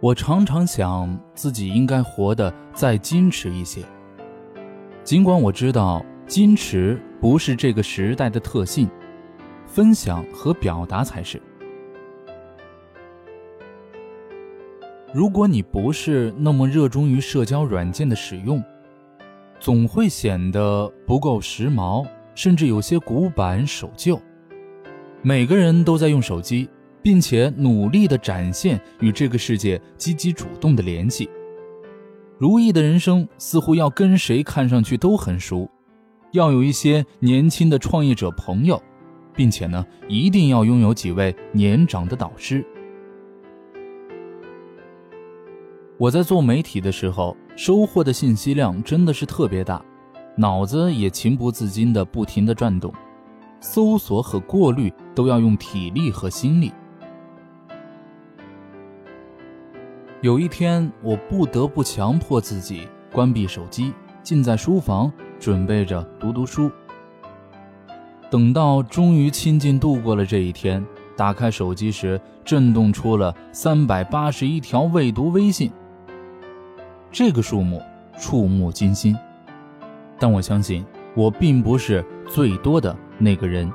我常常想自己应该活得再矜持一些，尽管我知道矜持不是这个时代的特性，分享和表达才是。如果你不是那么热衷于社交软件的使用，总会显得不够时髦，甚至有些古板守旧。每个人都在用手机。并且努力地展现与这个世界积极主动的联系。如意的人生似乎要跟谁看上去都很熟，要有一些年轻的创业者朋友，并且呢，一定要拥有几位年长的导师。我在做媒体的时候，收获的信息量真的是特别大，脑子也情不自禁地不停地转动，搜索和过滤都要用体力和心力。有一天，我不得不强迫自己关闭手机，静在书房，准备着读读书。等到终于亲近度过了这一天，打开手机时，震动出了三百八十一条未读微信。这个数目触目惊心，但我相信我并不是最多的那个人。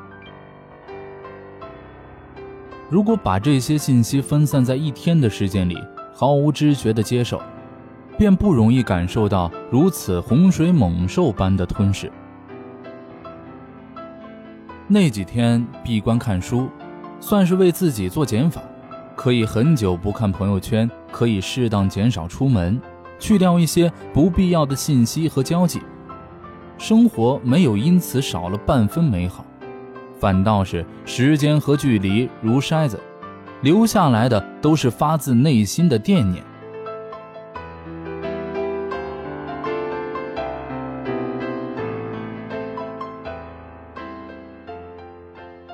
如果把这些信息分散在一天的时间里，毫无知觉的接受，便不容易感受到如此洪水猛兽般的吞噬。那几天闭关看书，算是为自己做减法，可以很久不看朋友圈，可以适当减少出门，去掉一些不必要的信息和交际，生活没有因此少了半分美好，反倒是时间和距离如筛子。留下来的都是发自内心的惦念。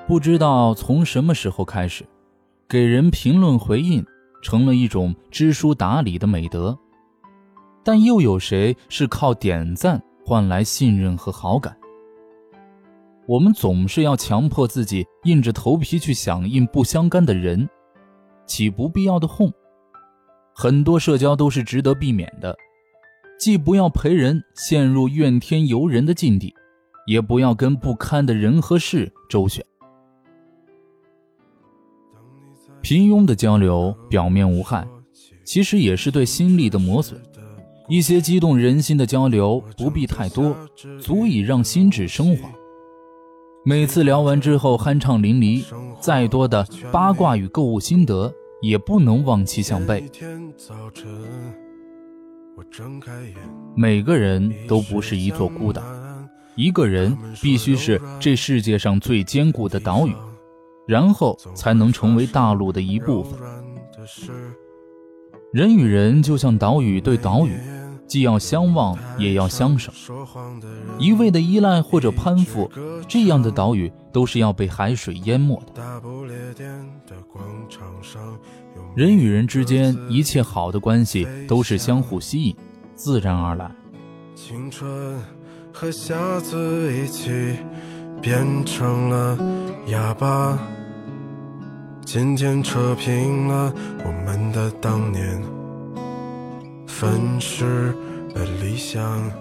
不知道从什么时候开始，给人评论回应成了一种知书达理的美德。但又有谁是靠点赞换来信任和好感？我们总是要强迫自己硬着头皮去响应不相干的人。起不必要的哄，很多社交都是值得避免的，既不要陪人陷入怨天尤人的境地，也不要跟不堪的人和事周旋。平庸的交流表面无害，其实也是对心力的磨损。一些激动人心的交流不必太多，足以让心智升华。每次聊完之后酣畅淋漓，再多的八卦与购物心得也不能望其项背。每个人都不是一座孤岛，一个人必须是这世界上最坚固的岛屿，然后才能成为大陆的一部分。人与人就像岛屿对岛屿。既要相望，也要相守。一味的依赖或者攀附，这样的岛屿都是要被海水淹没的。人与人之间，一切好的关系都是相互吸引，自然而然。青春和瞎子一起变成了哑巴，渐渐扯平了我们的当年。粉饰的理想。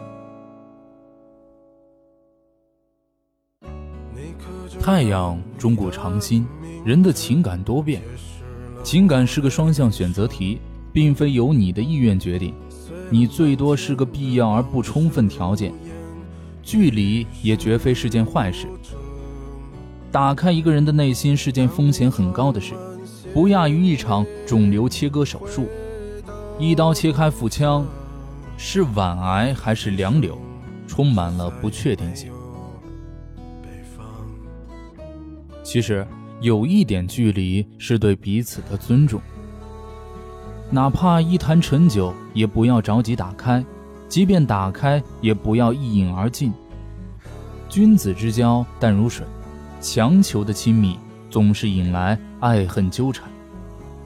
太阳终古长新，人的情感多变，情感是个双向选择题，并非由你的意愿决定，你最多是个必要而不充分条件。距离也绝非是件坏事。打开一个人的内心是件风险很高的事，不亚于一场肿瘤切割手术。一刀切开腹腔，是晚癌还是良瘤，充满了不确定性。其实有一点距离是对彼此的尊重，哪怕一坛陈酒，也不要着急打开；即便打开，也不要一饮而尽。君子之交淡如水，强求的亲密总是引来爱恨纠缠。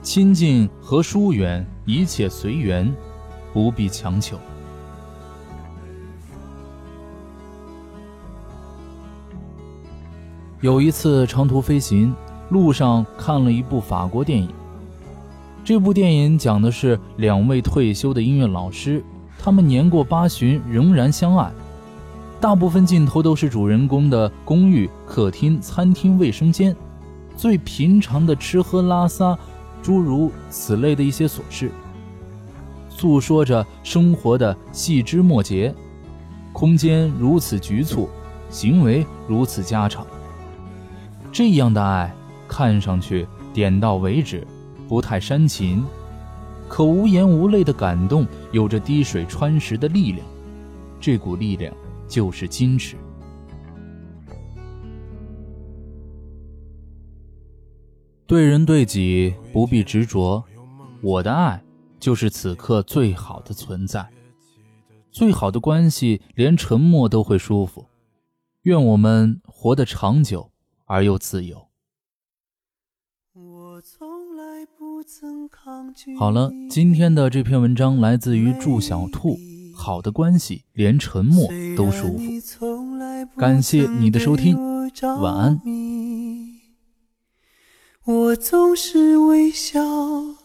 亲近和疏远，一切随缘，不必强求。有一次长途飞行，路上看了一部法国电影。这部电影讲的是两位退休的音乐老师，他们年过八旬仍然相爱。大部分镜头都是主人公的公寓、客厅、餐厅、卫生间，最平常的吃喝拉撒。诸如此类的一些琐事，诉说着生活的细枝末节。空间如此局促，行为如此家常。这样的爱，看上去点到为止，不太煽情，可无言无泪的感动，有着滴水穿石的力量。这股力量就是矜持。对人对己不必执着，我的爱就是此刻最好的存在，最好的关系，连沉默都会舒服。愿我们活得长久而又自由。好了，今天的这篇文章来自于祝小兔。好的关系，连沉默都舒服。感谢你的收听，晚安。我总是微笑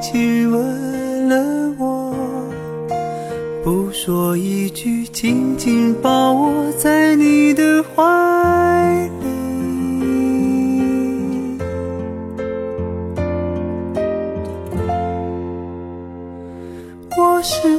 亲吻了我，不说一句，紧紧抱我在你的怀里。我是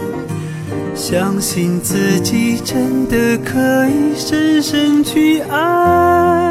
相信自己真的可以深深去爱。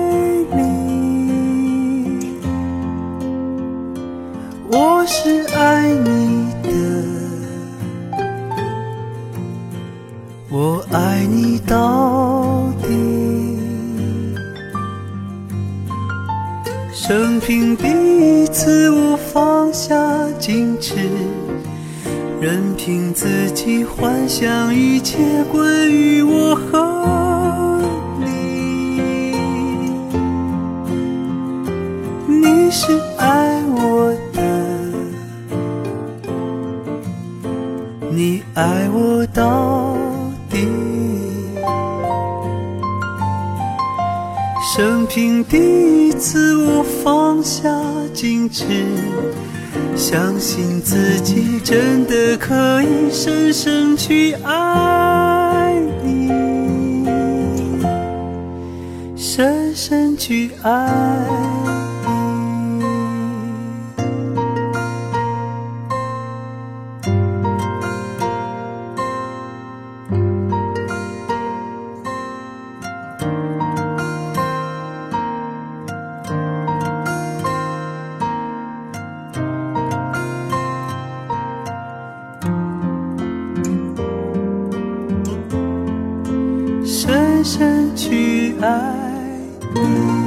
我是爱你的。我爱你到底，生平第一次，我放下矜持，任凭自己幻想一切关于我和你你。是你爱我到底。生平第一次，我放下矜持，相信自己真的可以深深去爱你，深深去爱爱你。